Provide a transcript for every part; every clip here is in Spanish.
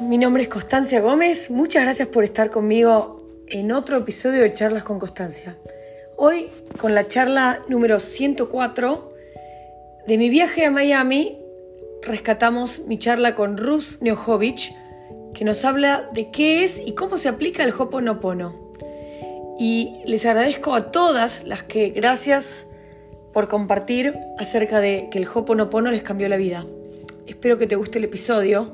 Mi nombre es Constancia Gómez. Muchas gracias por estar conmigo en otro episodio de Charlas con Constancia. Hoy, con la charla número 104 de mi viaje a Miami, rescatamos mi charla con Ruth Neojovic, que nos habla de qué es y cómo se aplica el Hoponopono. Y les agradezco a todas las que, gracias por compartir acerca de que el Hoponopono les cambió la vida. Espero que te guste el episodio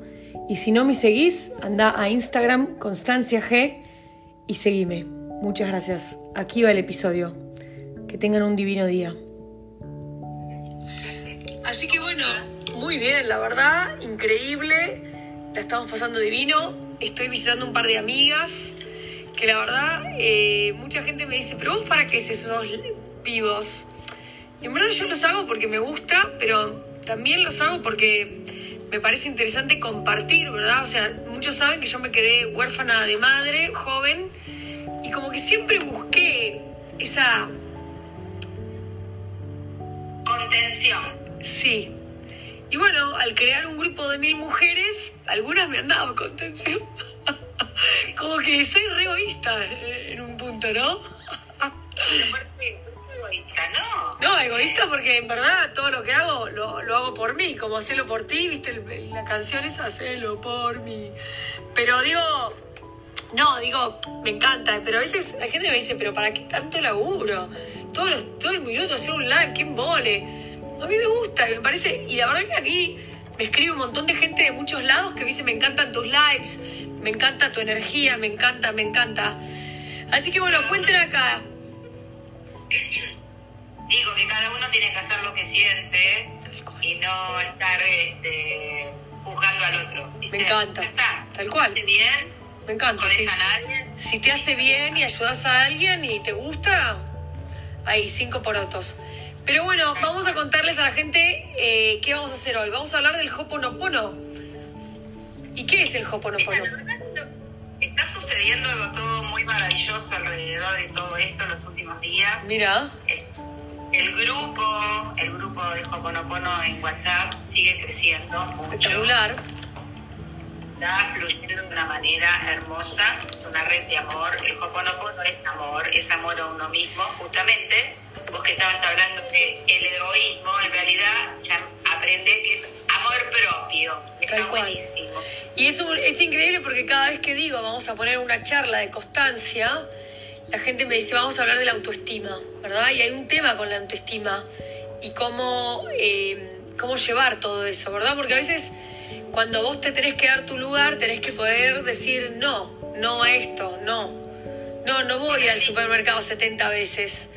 y si no me seguís, anda a Instagram Constancia G y seguime. Muchas gracias. Aquí va el episodio. Que tengan un divino día. Así que bueno, muy bien, la verdad, increíble. La estamos pasando divino. Estoy visitando un par de amigas que la verdad eh, mucha gente me dice, pero vos para qué es esos vivos? Y en verdad yo los hago porque me gusta, pero también los hago porque me parece interesante compartir, ¿verdad? O sea, muchos saben que yo me quedé huérfana de madre, joven, y como que siempre busqué esa... Contención. Sí. Y bueno, al crear un grupo de mil mujeres, algunas me han dado contención. como que soy re egoísta eh, en un punto, ¿no? Egoísta, ¿no? No, egoísta porque en verdad todo lo que hago lo, lo hago por mí, como hacerlo por ti, viste, la canción es hacerlo por mí. Pero digo, no, digo, me encanta, pero a veces la gente me dice, pero ¿para qué tanto laburo? Todos los, todo el minuto hacer un live, ¿quién vole? A mí me gusta, me parece, y la verdad que aquí me escribe un montón de gente de muchos lados que me dice, me encantan tus lives, me encanta tu energía, me encanta, me encanta. Así que bueno, cuenten acá. Digo que cada uno tiene que hacer lo que siente y no estar este, juzgando al otro. ¿viste? Me encanta. Está. Tal cual. Bien, Me encanta, a. Si te hace bien y ayudas a alguien y te gusta, ahí, cinco porotos. Pero bueno, vamos a contarles a la gente eh, qué vamos a hacer hoy. Vamos a hablar del Hoponopono. ¿Y qué es el Hoponopono? Está sucediendo algo todo muy maravilloso alrededor de todo esto en los últimos días. Mira, El grupo, el grupo de Hoponopono en WhatsApp sigue creciendo mucho. espectacular. está fluyendo de una manera hermosa, una red de amor. El Hoponopono es amor, es amor a uno mismo. Justamente, vos que estabas hablando de el egoísmo, en realidad ya aprende que es amor propio. Está Tal cual. buenísimo. Y es, un- es increíble porque cada vez que digo vamos a poner una charla de constancia, la gente me dice vamos a hablar de la autoestima, ¿verdad? Y hay un tema con la autoestima y cómo, eh, cómo llevar todo eso, ¿verdad? Porque a veces cuando vos te tenés que dar tu lugar, tenés que poder decir no, no a esto, no. No, no voy al supermercado 70 veces.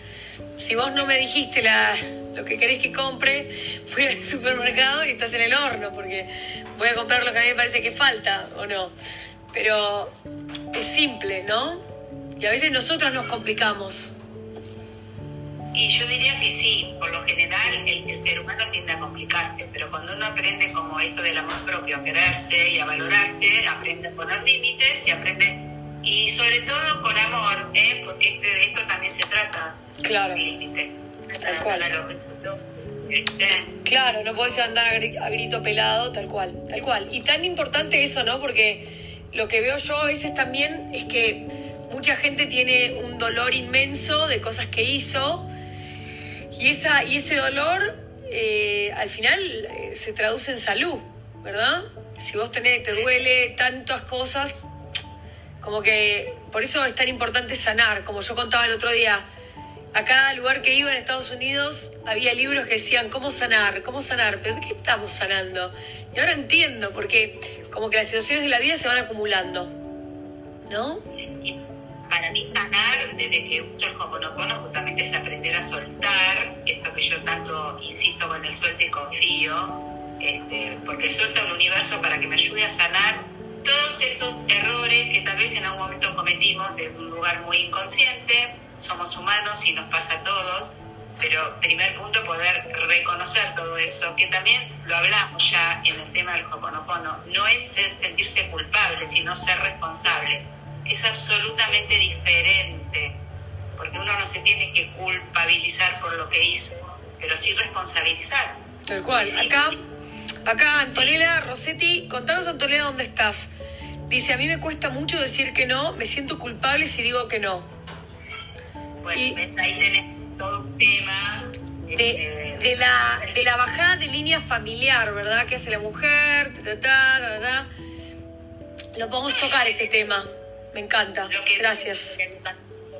Si vos no me dijiste la, lo que querés que compre, voy al supermercado y estás en el horno, porque voy a comprar lo que a mí me parece que falta, ¿o no? Pero es simple, ¿no? Y a veces nosotros nos complicamos. Y yo diría que sí, por lo general el, el ser humano tiende a complicarse, pero cuando uno aprende como esto del amor propio, a quererse y a valorarse, aprende a poner límites y aprende, y sobre todo con amor, ¿eh? porque este, de esto también se trata, Claro. Tal cual. Claro, este, Claro, no podés andar a grito pelado, tal cual, tal cual. Y tan importante eso, ¿no? Porque lo que veo yo a veces también es que mucha gente tiene un dolor inmenso de cosas que hizo y, esa, y ese dolor eh, al final eh, se traduce en salud, ¿verdad? Si vos tenés, te duele tantas cosas, como que por eso es tan importante sanar, como yo contaba el otro día. A cada lugar que iba en Estados Unidos había libros que decían cómo sanar, cómo sanar, pero ¿de qué estamos sanando? Y ahora entiendo, porque como que las situaciones de la vida se van acumulando, ¿no? Para mí sanar, desde que uso el Hoponopono, justamente es aprender a soltar, esto que yo tanto insisto con el suelto y confío, este, porque suelto al universo para que me ayude a sanar todos esos errores que tal vez en algún momento cometimos de un lugar muy inconsciente, somos humanos y nos pasa a todos, pero primer punto poder reconocer todo eso, que también lo hablamos ya en el tema del Hoponopono, no es sentirse culpable, sino ser responsable. Es absolutamente diferente, porque uno no se tiene que culpabilizar por lo que hizo, pero sí responsabilizar. Tal cual. Acá Acá Antonella Rossetti, contanos Antonella dónde estás. Dice, a mí me cuesta mucho decir que no, me siento culpable si digo que no. Bueno, ahí tenés todo un tema. De, este, de, la, de la bajada de línea familiar, ¿verdad? Que hace la mujer, ta, ta, ta, Lo podemos tocar ese tema. Me encanta. Gracias.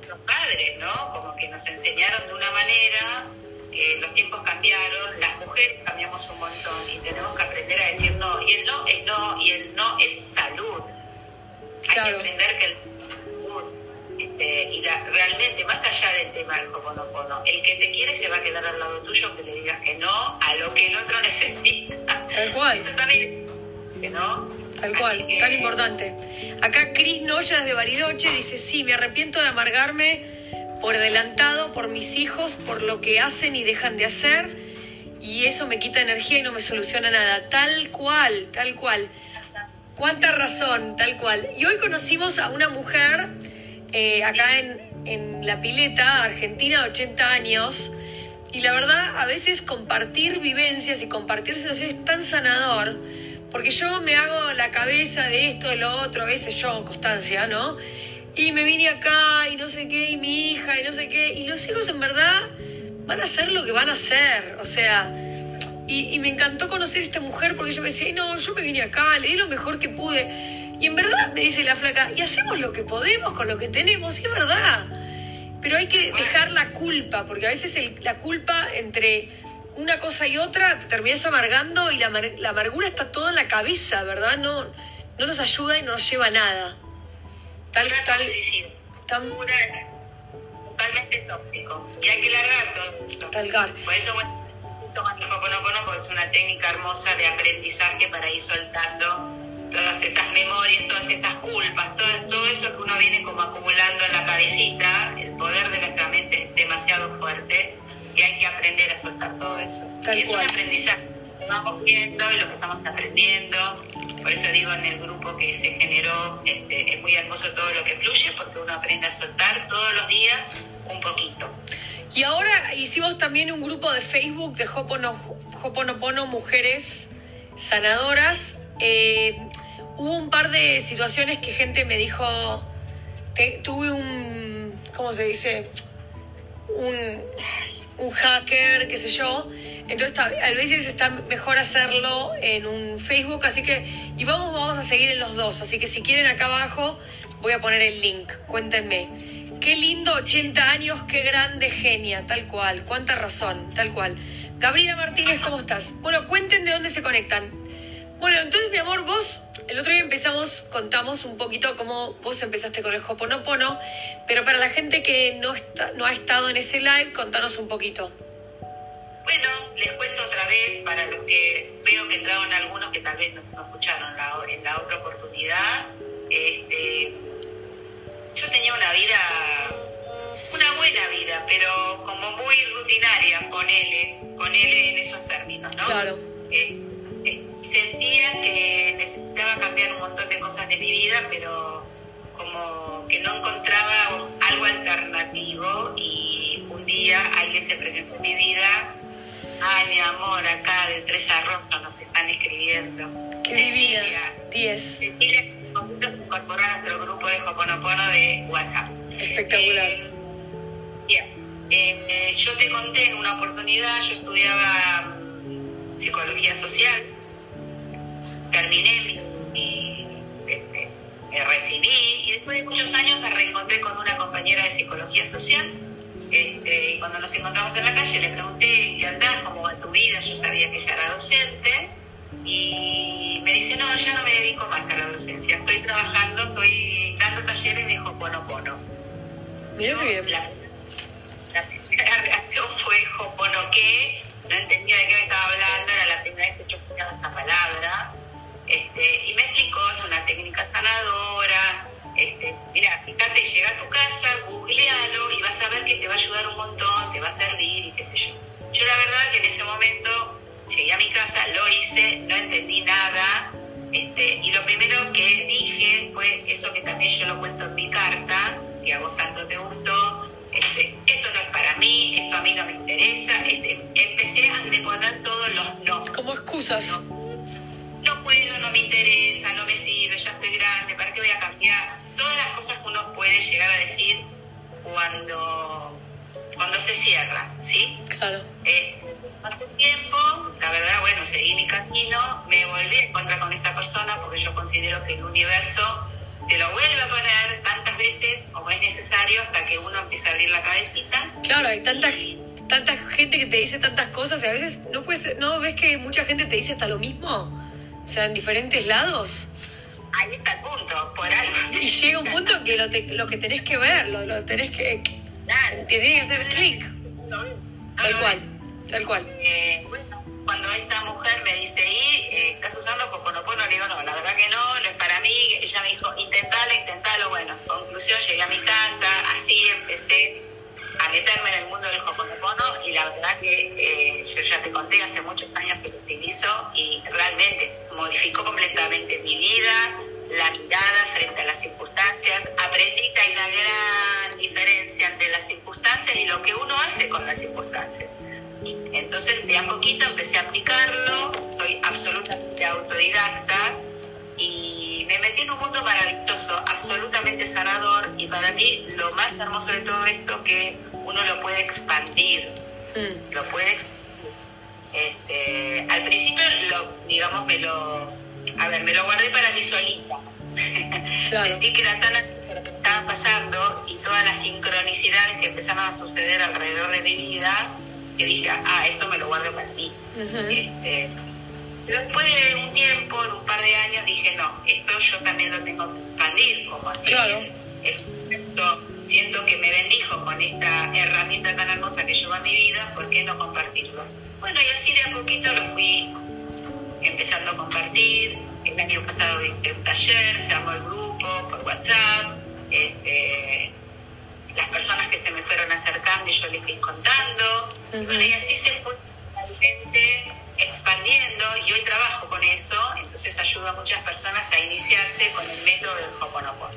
Los padres, ¿no? Como que nos enseñaron de una manera los tiempos cambiaron, las mujeres cambiamos un montón y tenemos que aprender a decir no. Y el no es no, y el no es salud. Hay que aprender que el este, y realmente, más allá del tema del hoponopono, el que te quiere se va a quedar al lado tuyo aunque le digas que no a lo que el otro necesita. Tal cual. que no. Tal cual, tan importante. Acá Cris Noya desde Bariloche dice, sí, me arrepiento de amargarme por adelantado, por mis hijos, por lo que hacen y dejan de hacer, y eso me quita energía y no me soluciona nada. Tal cual, tal cual. Cuánta razón, tal cual. Y hoy conocimos a una mujer eh, acá en, en La Pileta, Argentina, de 80 años, y la verdad, a veces compartir vivencias y compartir sensaciones es tan sanador, porque yo me hago la cabeza de esto, de lo otro, a veces yo, Constancia, ¿no? y me vine acá y no sé qué, y mi hija y no sé qué, y los hijos en verdad van a hacer lo que van a hacer, o sea, y, me encantó conocer a esta mujer porque yo me decía, no, yo me vine acá, le di lo mejor que pude, y en verdad me dice la flaca, y hacemos lo que podemos con lo que tenemos, y es verdad, pero hay que dejar la culpa, porque a veces la culpa entre una cosa y otra te terminas amargando y la, la amargura está toda en la cabeza, ¿verdad? No, no nos ayuda y no nos lleva a nada. Tal, tal, tan... totalmente tóxico. Y hay que largar todo eso. Talgar. Por eso, bueno, es una técnica hermosa de aprendizaje para ir soltando todas esas memorias, todas esas culpas, todo, todo eso que uno viene como acumulando en la cabecita. El poder de nuestra mente es demasiado fuerte y hay que aprender a soltar todo eso. Tal y es cual. un aprendizaje que vamos viendo y lo que estamos aprendiendo por eso digo en el grupo que se generó, este, es muy hermoso todo lo que fluye porque uno aprende a soltar todos los días un poquito. Y ahora hicimos también un grupo de Facebook de Hoponopono Mujeres Sanadoras. Eh, hubo un par de situaciones que gente me dijo, tuve un, ¿cómo se dice? Un, un hacker, qué sé yo, entonces a veces está mejor hacerlo en un Facebook, así que, y vamos, vamos a seguir en los dos, así que si quieren acá abajo voy a poner el link, cuéntenme. Qué lindo, 80 años, qué grande genia, tal cual, cuánta razón, tal cual. Gabriela Martínez, ¿cómo estás? Bueno, cuenten de dónde se conectan. Bueno, entonces mi amor, vos, el otro día empezamos, contamos un poquito cómo vos empezaste con el Hoponopono, pero para la gente que no, está, no ha estado en ese live, contanos un poquito. Bueno, les cuento otra vez para los que veo que entraron algunos que tal vez no, escucharon en la otra oportunidad. Este, yo tenía una vida, una buena vida, pero como muy rutinaria, con él en esos términos, ¿no? Claro. Eh, sentía que necesitaba cambiar un montón de cosas de mi vida, pero como que no encontraba algo alternativo y un día alguien se presentó en mi vida Ay, mi amor, acá de Tres Arroyos nos están escribiendo. Qué divina. 10. Cecilia se incorporó a nuestro grupo de Hoponopono de WhatsApp. Espectacular. Eh, bien. Eh, yo te conté en una oportunidad, yo estudiaba mm, psicología social, y este, me recibí y después de muchos años me reencontré con una compañera de psicología social este, y cuando nos encontramos en la calle le pregunté, ¿qué andás? ¿Cómo va tu vida? Yo sabía que ella era docente. Y me dice, no, ya no me dedico más a la docencia. Estoy trabajando, estoy dando talleres de Hoponopono. Mira bien. La, primera reacción fue Hoponoque. No entendía de qué me estaba hablando. Era la primera vez que yo escuchaba esta palabra. Este, y me explicó, es una técnica sanadora este, mira, fíjate, llega a tu casa, googlealo y vas a ver que te va a ayudar un montón, te va a servir y qué sé yo. Yo la verdad que en ese momento llegué a mi casa, lo hice, no entendí nada, este, y lo primero que dije fue eso que también yo lo cuento en mi carta, que a vos tanto te gustó, este, esto no es para mí, esto a mí no me interesa, este, empecé a deponer todos los no. Como excusas. No me interesa, no me sirve, ya estoy grande, ¿para qué voy a cambiar? Todas las cosas que uno puede llegar a decir cuando, cuando se cierra, ¿sí? Claro. Eh, hace tiempo, la verdad, bueno, seguí mi camino, me volví a encontrar con esta persona porque yo considero que el universo te lo vuelve a poner tantas veces como es necesario hasta que uno empiece a abrir la cabecita. Claro, hay tanta, tanta gente que te dice tantas cosas y a veces no puedes, ¿no ves que mucha gente te dice hasta lo mismo? O sea, en diferentes lados. Ahí está el punto, por algo. Y llega un punto que lo, te- lo que tenés que ver, lo, lo tenés que... Claro. Te tiene que hacer clic. Tal cual, tal cual. Eh, cuando esta mujer me dice, ¿y eh, estás usando Hoponopono? Le digo, no, la verdad que no, no es para mí. Ella me dijo, intentalo, intentalo. Bueno, conclusión, llegué a mi casa, así empecé a meterme en el mundo del Hoponopono y la verdad que eh, yo ya te conté, hace muchos años que lo utilizo y realmente modificó completamente mi vida, la mirada frente a las circunstancias. Aprendí que hay una gran diferencia entre las circunstancias y lo que uno hace con las circunstancias. Entonces, de a poquito empecé a aplicarlo, soy absolutamente autodidacta y me metí en un mundo maravilloso, absolutamente sanador y para mí lo más hermoso de todo esto que uno lo puede expandir, Mm, lo puede expandir. Este, al principio, lo, digamos, me lo, a ver, me lo guardé para mí solita. Claro. Sentí que era tan lo que estaba pasando y todas las sincronicidades que empezaron a suceder alrededor de mi vida, que dije, ah, esto me lo guardo para mí. ujú. Este, pero después de un tiempo, de un par de años, dije, no, esto yo también lo tengo que expandir, como así. Claro. El concepto, siento que me bendijo con esta herramienta tan hermosa que llevo a mi vida, ¿por qué no compartirlo? Bueno, y así de a poquito lo fui empezando a compartir. El año pasado dicté un taller, se armó el grupo por WhatsApp. Este, las personas que se me fueron acercando y yo les fui contando. Bueno, y así se fue realmente expandiendo y hoy trabajo con eso, entonces ayudo a muchas personas a iniciarse con el método del Hoponopono.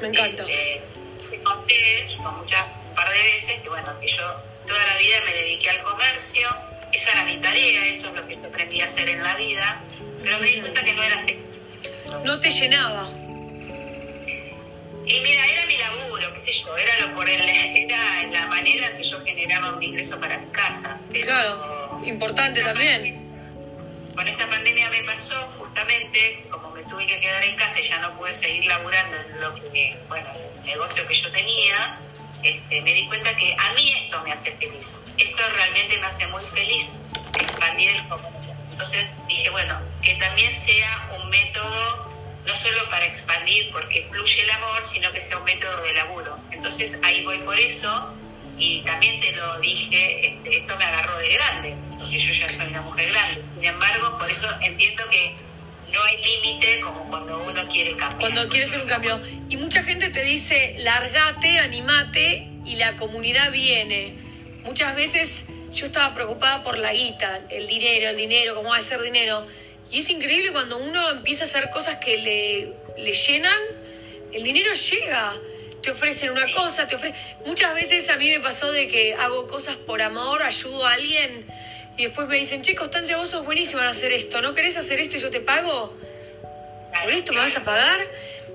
Me encanta. Este, te conté con muchas, un par de veces que bueno, que yo toda la vida me dediqué al comercio, esa era mi tarea, eso es lo que yo aprendí a hacer en la vida, pero me di cuenta que no era. No te llenaba. Y mira, era mi laburo, qué sé yo, era lo por el, era la manera que yo generaba un ingreso para mi casa. pero- Claro, importante también. Con esta pandemia me pasó justamente, como me tuve que quedar en casa y ya no pude seguir laburando en lo que, bueno, negocio que yo tenía, este, me di cuenta que a mí esto me hace feliz. Esto realmente me hace muy feliz, expandir el comercio. Entonces dije, bueno, que también sea un método no solo para expandir porque fluye el amor, sino que sea un método de laburo. Entonces ahí voy por eso y también te lo dije, este, esto me agarró de grande, porque yo ya soy una mujer grande. Sin embargo, por eso entiendo que no hay límite como cuando uno quiere cambiar. Cuando quieres hacer un cambio. Y mucha gente te dice, largate, animate y la comunidad viene. Muchas veces yo estaba preocupada por la guita, el dinero, el dinero, cómo va a ser dinero. Y es increíble cuando uno empieza a hacer cosas que le, le llenan, el dinero llega. Te ofrecen una cosa, te ofrecen... Muchas veces a mí me pasó de que hago cosas por amor, ayudo a alguien y después me dicen, che, Constancia, vos sos buenísima en hacer esto, ¿no querés hacer esto y yo te pago? ¿por esto me vas a pagar?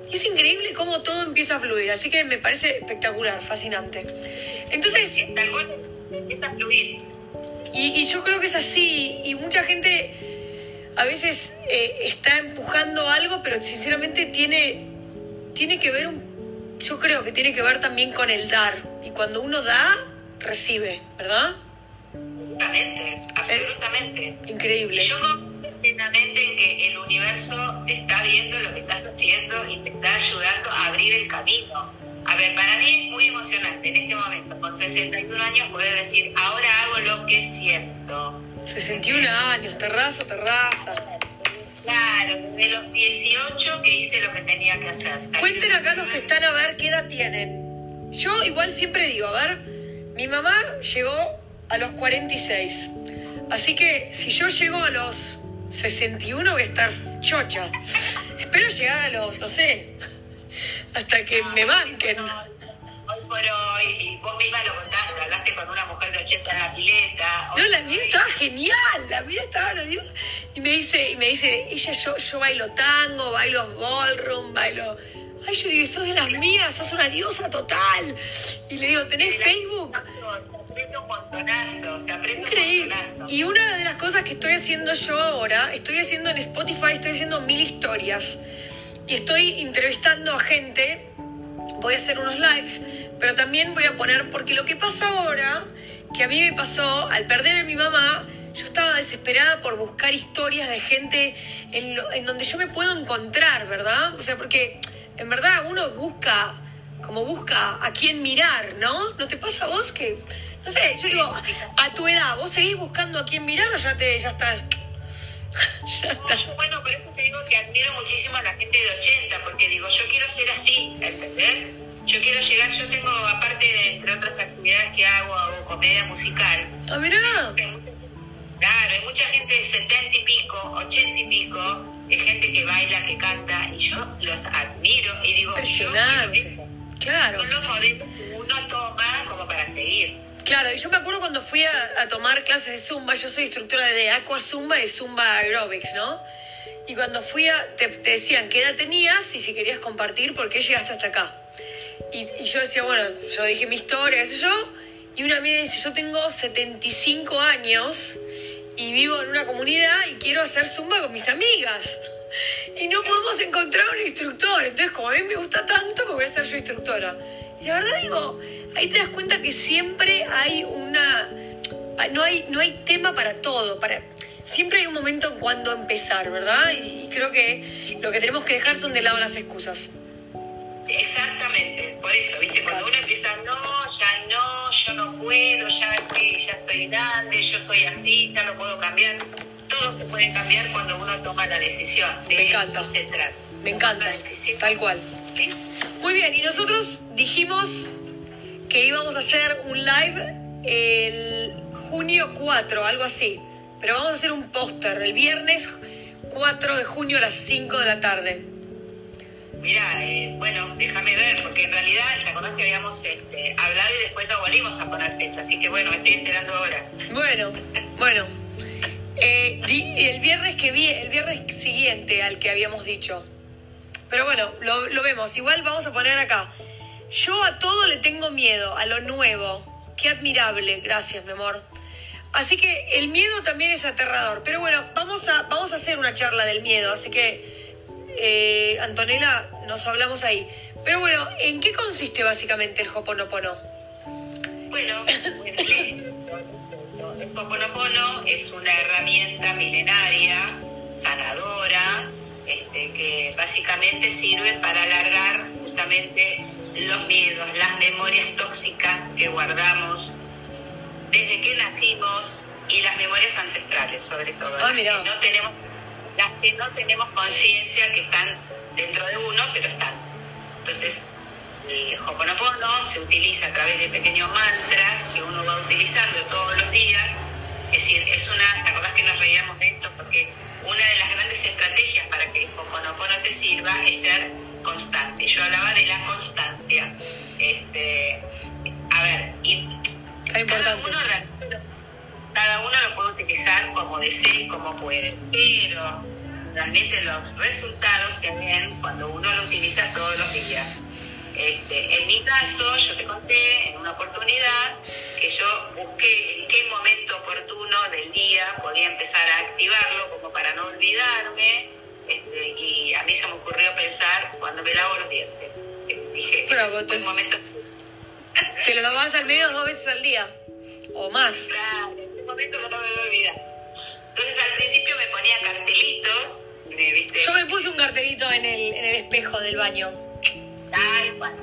Y es increíble cómo todo empieza a fluir, así que me parece espectacular, fascinante. Entonces, Tal cual, empieza a fluir. y, y yo creo que es así, y mucha gente a veces eh, está empujando algo, pero sinceramente tiene, tiene que ver, un, yo creo que tiene que ver también con el dar, y cuando uno da, recibe, ¿verdad? Absolutamente, absolutamente. Increíble. Y yo confío plenamente en que el universo está viendo lo que estás haciendo y te está ayudando a abrir el camino. A ver, para mí es muy emocionante en este momento, con 61 años, poder decir, ahora hago lo que siento. 61 años, terraza, terraza. Claro, desde los 18 que hice lo que tenía que hacer. Cuenten acá los que están a ver qué edad tienen. Yo igual siempre digo, a ver, mi mamá llegó a los 46. Así que si yo llego a los 61 voy a estar chocha. Espero llegar a los, no sé, hasta que me banquen. Hoy por hoy, y vos misma lo contaste, hablaste con una mujer de 80 en la pileta. No, la mía estaba genial, la mía estaba mía- Y me dice, y me dice, ella, yo, yo bailo tango, bailo ballroom, bailo. Ay, yo digo, sos de las mías, sos una diosa total. Y le digo, ¿tenés Facebook? Se aprende un montonazo, se aprende un Increíble. montonazo. Y una de las cosas que estoy haciendo yo ahora, estoy haciendo en Spotify, estoy haciendo mil historias. Y estoy entrevistando a gente, voy a hacer unos lives, pero también voy a poner, porque lo que pasa ahora, que a mí me pasó, al perder a mi mamá, yo estaba desesperada por buscar historias de gente en, lo- en donde yo me puedo encontrar, ¿verdad? O sea, porque en verdad uno busca, como busca a quién mirar, ¿no? ¿No te pasa a vos que, no sé, yo digo, a tu edad, ¿vos seguís buscando a quién mirar o ya te, ya estás, ya No, estás? yo, bueno, por eso te digo que admiro muchísimo a la gente de 80, porque digo, yo quiero ser así, ¿entendés? Yo quiero llegar, yo tengo, aparte de, entre otras actividades que hago, hago comedia musical. Ah, mirá, Claro, hay mucha gente de 70 y pico, 80 y pico, de gente que baila, que canta, y yo los admiro y digo, yo quiero. Claro. Son los modelos que uno toma como para seguir. Claro, y yo me acuerdo cuando fui a, tomar clases de Zumba, yo soy instructora de Aqua Zumba y Zumba Aerobics, ¿no? Y cuando fui a, te, te decían qué edad tenías y si querías compartir por qué llegaste hasta acá. Y, y yo decía, bueno, yo dije mi historia, qué sé yo, y una amiga dice, yo tengo 75 años y vivo en una comunidad y quiero hacer Zumba con mis amigas. Y no podemos encontrar un instructor, entonces como a mí me gusta tanto, me voy a ser yo instructora. La verdad digo, ahí te das cuenta que siempre hay una... No hay, no hay tema para todo, para, siempre hay un momento en cuando empezar, ¿verdad? Y creo que lo que tenemos que dejar son de lado las excusas. Exactamente, por eso, ¿viste? Cuando uno empieza, no, ya no, yo no puedo, ya estoy, ya estoy grande, yo soy así, ya lo puedo cambiar. Todo se puede cambiar cuando uno toma la decisión. De Me encanta. esto se trata. Me encanta, tal cual. ¿Sí? Muy bien, y nosotros dijimos que íbamos a hacer un live el junio 4, algo así. Pero vamos a hacer un póster el viernes 4 de junio a las 5 de la tarde. Mira, eh, bueno, déjame ver, porque en realidad, ¿te acordás que habíamos este, hablado y después no volvimos a poner fecha? Así que bueno, me estoy enterando ahora. Bueno, bueno. Eh, di- el viernes que vi, el viernes siguiente al que habíamos dicho. Pero bueno, lo, vemos. Igual vamos a poner acá. Yo a todo le tengo miedo, a lo nuevo. Qué admirable, gracias, mi amor. Así que el miedo también es aterrador. Pero bueno, vamos a, vamos a hacer una charla del miedo. Así que, eh, Antonella, nos hablamos ahí. Pero bueno, ¿en qué consiste básicamente el Hoponopono? Bueno, el Ho'oponopono es una herramienta milenaria, sanadora, este, que básicamente sirve para alargar justamente los miedos, las memorias tóxicas que guardamos desde que nacimos y las memorias ancestrales sobre todo. Ah, las, que no tenemos, las que no tenemos conciencia que están dentro de uno, pero están. Entonces, el Hoponopono se utiliza a través de pequeños mantras que uno va utilizando todos los días. Es decir, es una, ¿te acordás que nos reíamos de esto? Porque una de las grandes estrategias para que el Hoponopono te sirva es ser constante. Yo hablaba de la constancia. Este, a ver, y cada uno, cada uno lo puede utilizar como desee y como puede, pero realmente los resultados se ven cuando uno lo utiliza todos los días. Este, en mi caso, yo te conté en una oportunidad que yo busqué en qué momento oportuno del día podía empezar a activarlo como para no olvidarme. este, y a mí se me ocurrió pensar cuando me lavo los dientes. Dije, este Bravo, es un momento Te lo lavas al menos dos veces al día. O más. Claro, en un momento no me voy a olvidar. Entonces al principio me ponía cartelitos, ¿viste? Yo me puse un cartelito en el, en el espejo del baño. Tal cual.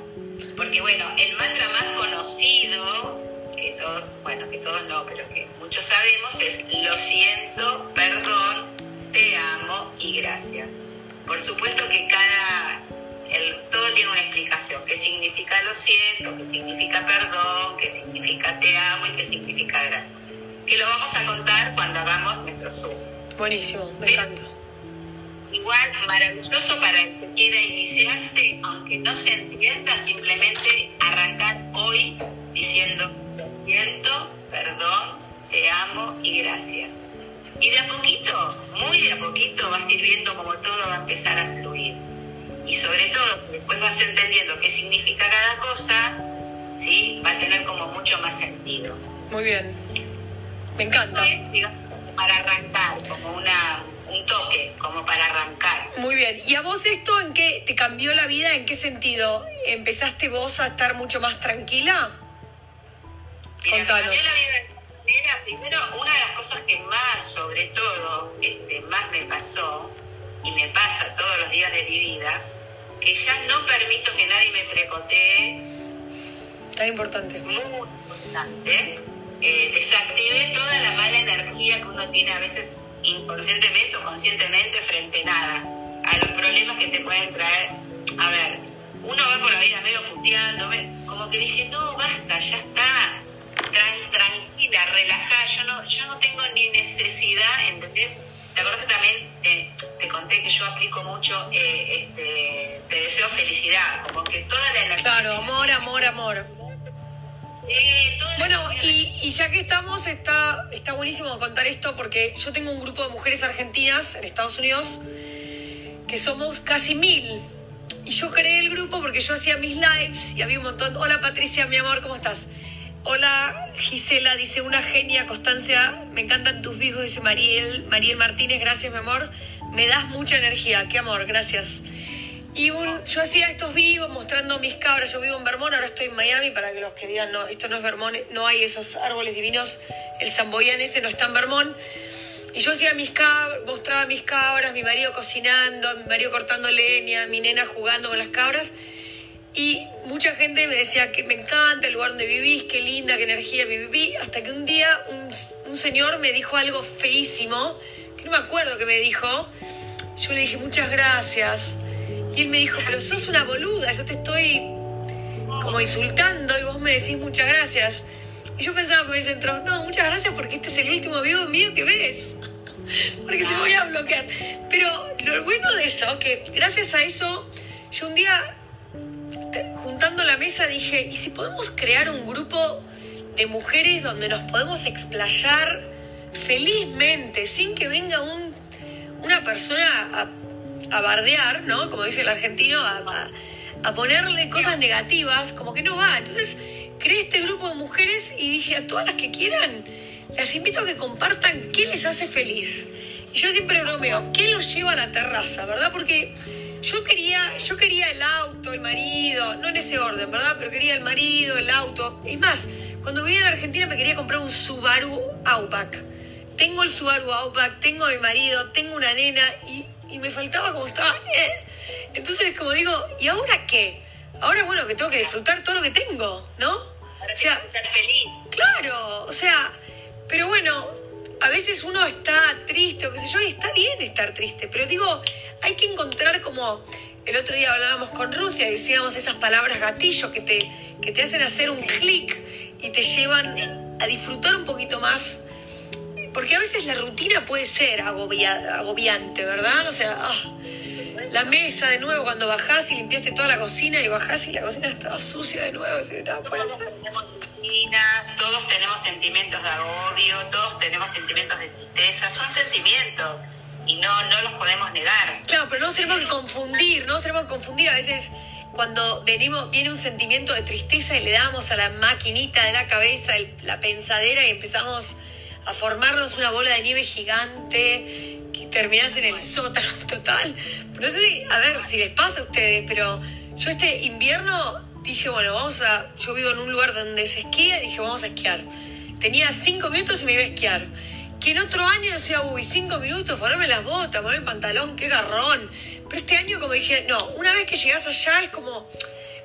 Porque bueno, el mantra más conocido, que todos, bueno, que todos no, pero que muchos sabemos, es lo siento, perdón, te amo y gracias. Por supuesto que cada, el, todo tiene una explicación, qué significa lo siento, qué significa perdón, qué significa te amo y qué significa gracias. Que lo vamos a contar cuando hagamos nuestro Zoom. Buenísimo, me encanta. Igual, maravilloso para el que quiera iniciarse, aunque no se entienda, simplemente arrancar hoy diciendo, lo siento, perdón, te amo y gracias. Y de a poquito, muy de a poquito vas a ir viendo cómo todo va a empezar a fluir. Y sobre todo, después vas entendiendo qué significa cada cosa, ¿sí? va a tener como mucho más sentido. Muy bien. Me encanta. para arrancar, como una, un toque, como para arrancar. Muy bien. ¿Y a vos esto en qué te cambió la vida? ¿En qué sentido? ¿Empezaste vos a estar mucho más tranquila? Contanos. Me cambió la vida primero, una de las cosas que más, sobre todo, este, más me pasó, y me pasa todos los días de mi vida, que ya no permito que nadie me precotee. Tan importante. Muy importante eh, desactivé toda la mala energía que uno tiene a veces inconscientemente o conscientemente frente a nada, a los problemas que te pueden traer. A ver, uno va por la vida medio puteando, como que dije, no, basta, ya está, tranquila, relajada, yo no, yo no tengo ni necesidad, ¿entendés? Te acuerdas que también te, conté que yo aplico mucho, eh, este, te deseo felicidad, como que toda la energía... Claro, amor, amor, amor bueno, y, ya que estamos, está, está buenísimo contar esto porque yo tengo un grupo de mujeres argentinas en Estados Unidos que somos casi mil. Y yo creé el grupo porque yo hacía mis lives y había un montón. Hola Patricia, mi amor, ¿cómo estás? Hola Gisela, dice una genia, Constancia, me encantan tus vivos, dice Mariel, Mariel Martínez, gracias mi amor, me das mucha energía, qué amor, gracias. Y un, yo hacía estos vivos mostrando mis cabras. Yo vivo en Vermont, ahora estoy en Miami para que los que digan, no, esto no es Vermont, no hay esos árboles divinos. El Zamboyán ese no está en Vermont. Y yo hacía mis cabras, mostraba mis cabras, mi marido cocinando, mi marido cortando leña, mi nena jugando con las cabras. Y mucha gente me decía que me encanta el lugar donde vivís, qué linda, qué energía viví. Hasta que un día un, un señor me dijo algo feísimo, que no me acuerdo que me dijo. Yo le dije muchas gracias y él me dijo, pero sos una boluda, yo te estoy como insultando y vos me decís muchas gracias. Y yo pensaba ese centro, no, muchas gracias porque este es el último vivo mío que ves. porque te voy a bloquear. Pero lo bueno de eso, que gracias a eso, yo un día, juntando la mesa, dije, ¿y si podemos crear un grupo de mujeres donde nos podemos explayar felizmente, sin que venga un, una persona a a bardear, ¿no? Como dice el argentino, a, ponerle cosas negativas, como que no va. Entonces creé este grupo de mujeres y dije a todas las que quieran, las invito a que compartan qué les hace feliz. Y yo siempre bromeo, ¿qué los lleva a la terraza, verdad? Porque yo quería, yo quería el auto, el marido, no en ese orden, ¿verdad? Pero quería el marido, el auto. Es más, cuando vivía en Argentina me quería comprar un Subaru Outback. Tengo el Subaru Outback, tengo a mi marido, tengo una nena y y me faltaba como estaba. Entonces, como digo, ¿y ahora qué? Ahora, bueno, que tengo que disfrutar todo lo que tengo, ¿no? O sea, feliz. Claro, o sea, pero bueno, a veces uno está triste o qué sé yo, y está bien estar triste, pero digo, hay que encontrar como el otro día hablábamos con Rusia y decíamos esas palabras gatillo que te, que te hacen hacer un clic y te llevan a disfrutar un poquito más porque a veces la rutina puede ser agobiante, ¿verdad? O sea, ah, la mesa de nuevo cuando bajás y limpiaste toda la cocina y bajás y la cocina estaba sucia de nuevo. todos tenemos rutina, todos tenemos sentimientos de agobio, todos tenemos sentimientos de tristeza, son sentimientos y no, no los podemos negar. Claro, pero no tenemos que confundir, no tenemos que confundir a veces cuando venimos, viene un sentimiento de tristeza y le damos a la maquinita de la cabeza la pensadera y empezamos a formarnos una bola de nieve gigante que terminás en el sótano total. No sé si, a ver si les pasa a ustedes, pero yo este invierno dije, bueno, vamos a. Yo vivo en un lugar donde se esquía, dije, vamos a esquiar. Tenía cinco minutos y me iba a esquiar. Que en otro año decía, uy, cinco minutos, ponerme las botas, ponerme el pantalón, qué garrón. Pero este año, como dije, no, una vez que llegas allá es como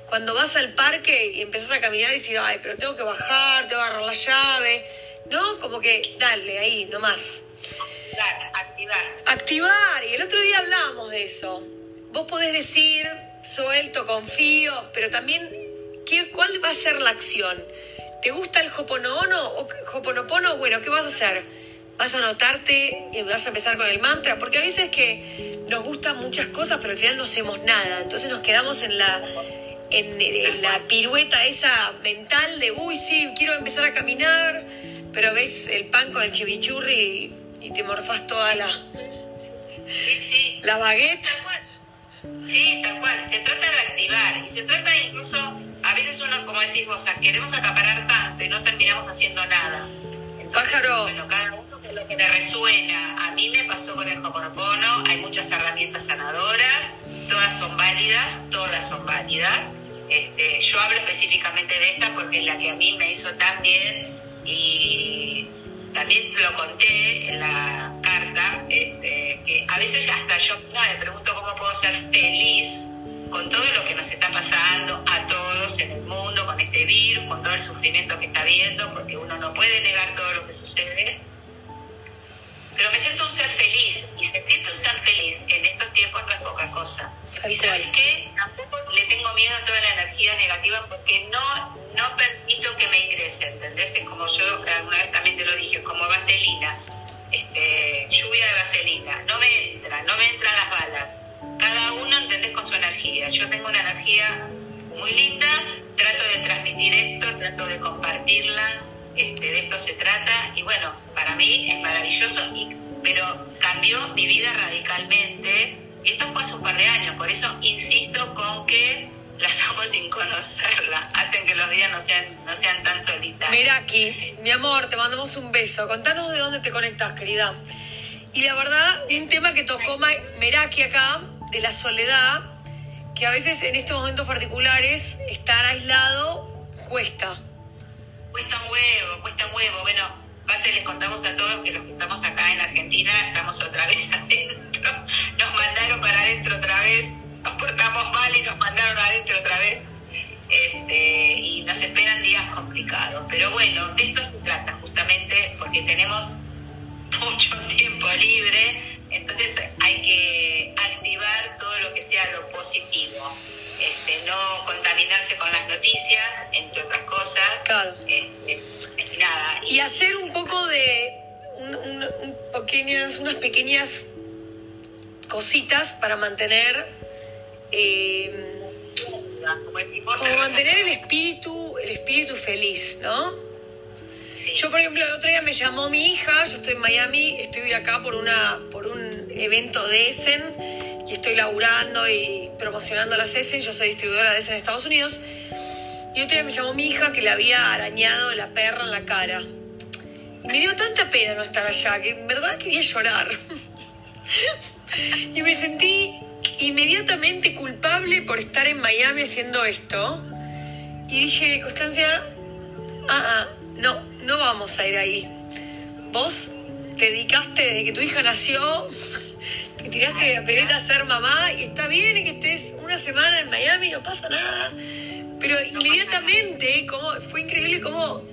cuando vas al parque y empezás a caminar y dices, ay, pero tengo que bajar, tengo que agarrar la llave ¿no? Como que dale ahí, nomás. Activar, activar. Y el otro día hablábamos de eso. Vos podés decir, suelto, confío, pero también, ¿qué, ¿cuál va a ser la acción? ¿Te gusta el hoponopono o hoponopono? Bueno, ¿qué vas a hacer? Vas a anotarte y vas a empezar con el mantra, porque a veces que nos gustan muchas cosas, pero al final no hacemos nada. Entonces nos quedamos en la, en la pirueta esa mental de, uy, sí, quiero empezar a caminar, pero ves el pan con el chimichurri y, te morfás toda la, sí. La baguette. Tal cual. Sí, tal cual. Se trata de activar y se trata incluso, a veces uno, como decís vos, queremos acaparar tanto y no terminamos haciendo nada. Entonces, Pájaro. Bueno, cada uno con lo que le resuena. A mí me pasó con el Hoponopono, hay muchas herramientas sanadoras, todas son válidas, todas son válidas. Este, yo hablo específicamente de esta porque es la que a mí me hizo tan bien y también lo conté en la carta, este, que a veces ya hasta yo me pregunto cómo puedo ser feliz con todo lo que nos está pasando a todos en el mundo, con este virus, con todo el sufrimiento que está viendo, porque uno no puede negar todo lo que sucede. Pero me siento un ser feliz, y sentirte un ser feliz en estos tiempos no es poca cosa. Tal y sabes qué, tampoco le tengo miedo a toda la energía negativa porque no, no permito que me ingrese, ¿entendés? Es como yo alguna vez también te lo dije, como vaselina, este, lluvia de vaselina, no me entra, no me entran las balas. Cada uno, ¿entendés? Con su energía. Yo tengo una energía muy linda, trato de transmitir esto, trato de compartirla, este, de esto se trata y bueno, para mí es maravilloso, y, pero cambió mi vida radicalmente esto fue hace un par de años, por eso insisto con que las amo sin conocerla, hacen que los días no sean, no sean tan solitarios. Meraki, mi amor, te mandamos un beso. Contanos de dónde te conectas, querida. Y la verdad, un tema que tocó Meraki acá, de la soledad, que a veces en estos momentos particulares estar aislado cuesta. Cuesta un huevo, cuesta un huevo. Bueno, aparte les contamos a todos que los que estamos acá en Argentina estamos otra vez adentro. Nos mandaron para adentro otra vez, nos portamos mal y nos mandaron adentro otra vez. Este, y nos esperan días complicados. Pero bueno, de esto se trata justamente porque tenemos mucho tiempo libre, entonces hay que activar todo lo que sea lo positivo. Este, no contaminarse con las noticias, entre otras cosas. Claro. Este, nada. Y hacer un poco de un- un- unas pequeñas cositas para mantener eh, como mantener el espíritu, el espíritu feliz, ¿no? Sí. Yo, por ejemplo, el otro día me llamó mi hija, yo estoy en Miami, estoy acá por una por un evento de Essen y estoy laburando y promocionando las Essen, yo soy distribuidora de Essen en Estados Unidos. Y otro día me llamó mi hija que le había arañado la perra en la cara. Y me dio tanta pena no estar allá, que en verdad quería llorar. y me sentí inmediatamente culpable por estar en Miami haciendo esto. Y dije, Constancia, ah, ah, no, no vamos a ir ahí. Vos te dedicaste desde que tu hija nació, te tiraste de la peleta a ser mamá y está bien que estés una semana en Miami, no pasa nada. Pero inmediatamente, como, fue increíble como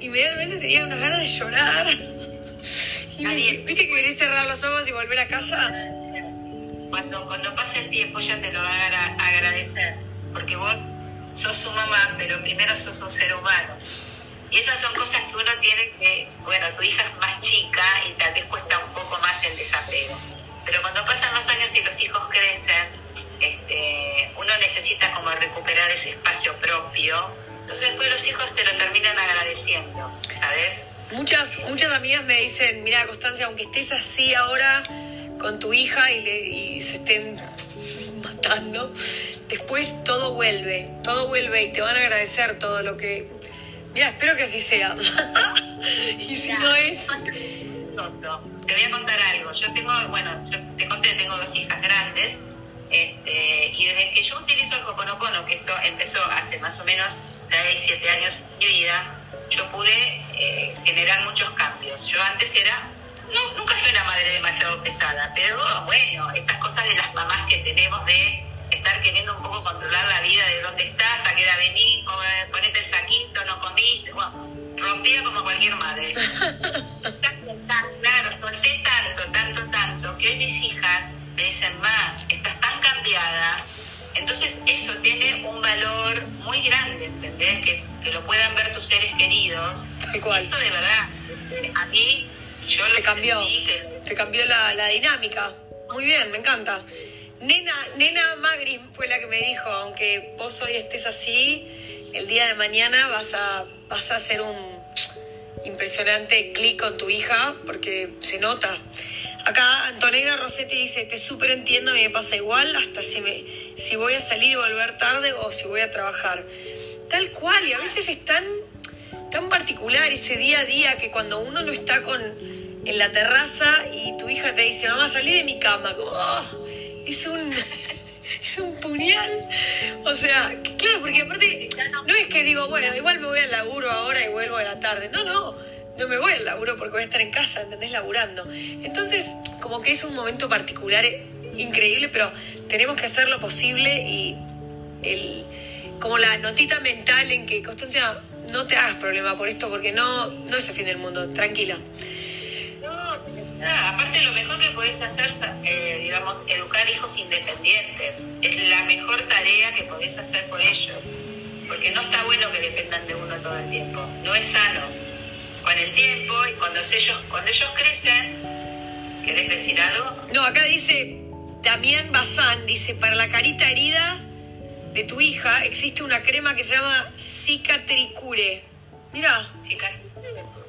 inmediatamente tenía unas ganas de llorar. Viste que querés cerrar los ojos y volver a casa. cuando, cuando pase el tiempo ya te lo va a agra- agradecer, porque vos sos su mamá, pero primero sos un ser humano. Y esas son cosas que uno tiene que, bueno, tu hija es más chica y tal vez cuesta un poco más el desapego. Pero cuando pasan los años y los hijos crecen, este, uno necesita como recuperar ese espacio propio. Entonces después los hijos te lo terminan agradeciendo, ¿sabes? Muchas, muchas amigas me dicen, mira Constancia, aunque estés así ahora con tu hija y, le- y se estén matando, después todo vuelve, todo vuelve y te van a agradecer todo lo que... Mira, espero que así sea. y si no es... Te voy a contar algo. Yo tengo, bueno, yo te conté, tengo dos hijas grandes. Este, y desde que yo utilizo el Hoponopono, que esto empezó hace más o menos 6, 7 años en mi vida, yo pude eh, generar muchos cambios. Yo antes era, no, nunca fui una madre demasiado pesada, pero bueno, estas cosas de las mamás que tenemos de estar queriendo un poco controlar la vida de dónde estás, a qué hora venís, ponete el saquito, no comiste, bueno, rompía como cualquier madre. Claro, solté tanto, tanto, tanto, que hoy mis hijas me dicen, ma, estás tan cambiada. Entonces eso tiene un valor muy grande, ¿entendés? Que, que lo puedan ver tus seres queridos. Cual. Esto de verdad, a mí, yo lo Te cambió, sentí que te cambió la, la dinámica. Muy bien, me encanta. Nena, nena Magri fue la que me dijo, aunque vos hoy estés así, el día de mañana vas a, vas a hacer un impresionante clic con tu hija, porque se nota. Acá Antonella Rossetti dice, te súper entiendo, me pasa igual, hasta si, me, si voy a salir y volver tarde o si voy a trabajar. Tal cual, y a veces es tan, tan particular ese día a día que cuando uno no está con, en la terraza y tu hija te dice, mamá, salí de mi cama, como, oh, es un... es un puñal. O sea, claro, porque aparte, no es que digo, bueno, igual me voy al laburo ahora y vuelvo a la tarde. No, no, no me voy al laburo porque voy a estar en casa, ¿entendés? Laburando. Entonces, como que es un momento particular, increíble, pero tenemos que hacer lo posible y el, como la notita mental en que, Constancia, no te hagas problema por esto porque no, no es el fin del mundo, tranquila. Ah, aparte lo mejor que podés hacer, eh, digamos, educar hijos independientes. Es la mejor tarea que podés hacer por ellos. Porque no está bueno que dependan de uno todo el tiempo. No es sano. Con el tiempo y cuando ellos, cuando ellos crecen, ¿querés decir algo? No, acá dice, Damián Bazán, dice, para la carita herida de tu hija existe una crema que se llama Cicatricure. Mira.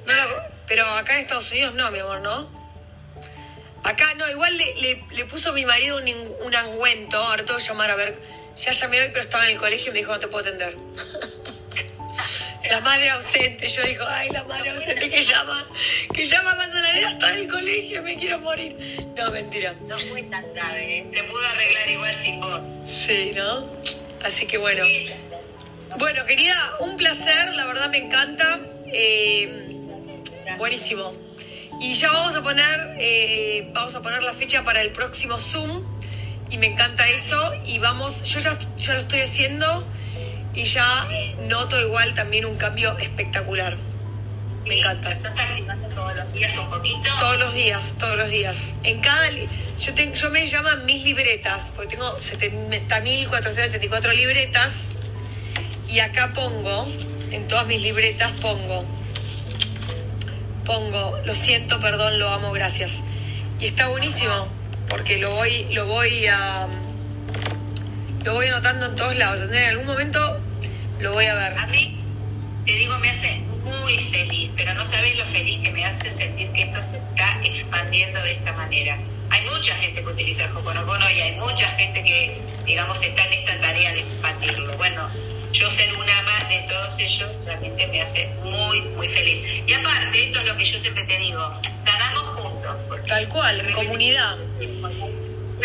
No, pero acá en Estados Unidos no, mi amor, ¿no? Acá no, igual le, le, puso mi marido un, un angüento. Ahora tengo que llamar a ver. Ya llamé hoy, pero estaba en el colegio y me dijo no te puedo atender. la madre ausente. Yo digo, ay, la madre ausente que llama. Que llama cuando la nena está en el colegio me quiero morir. No, mentira. No fue tan grave, ¿eh? Te pudo arreglar igual sin vos. Sí, ¿no? Así que bueno. Bueno, querida, un placer. La verdad me encanta. Eh, buenísimo. Y ya vamos a poner, eh, vamos a poner la fecha para el próximo Zoom. Y me encanta eso. Y vamos, yo ya, ya lo estoy haciendo y ya noto igual también un cambio espectacular. Me encanta. ¿Estás activando todos los días un poquito? Todos los días, todos los días. En cada yo tengo, yo me llaman mis libretas, porque tengo 70.484 libretas y acá pongo, en todas mis libretas pongo pongo, lo siento, perdón, lo amo, gracias. Y está buenísimo, porque lo voy, lo voy a lo voy anotando en todos lados. En algún momento lo voy a ver. A mí, te digo, me hace muy feliz, pero no sabéis lo feliz que me hace sentir que esto se está expandiendo de esta manera. Hay mucha gente que utiliza el Hoponopono y hay mucha gente que, digamos, está en esta tarea de expandirlo. Bueno, yo ser una más de todos ellos realmente me hace muy, muy feliz. Y aparte, esto es lo que yo siempre te digo, sanamos juntos. Tal cual, en comunidad.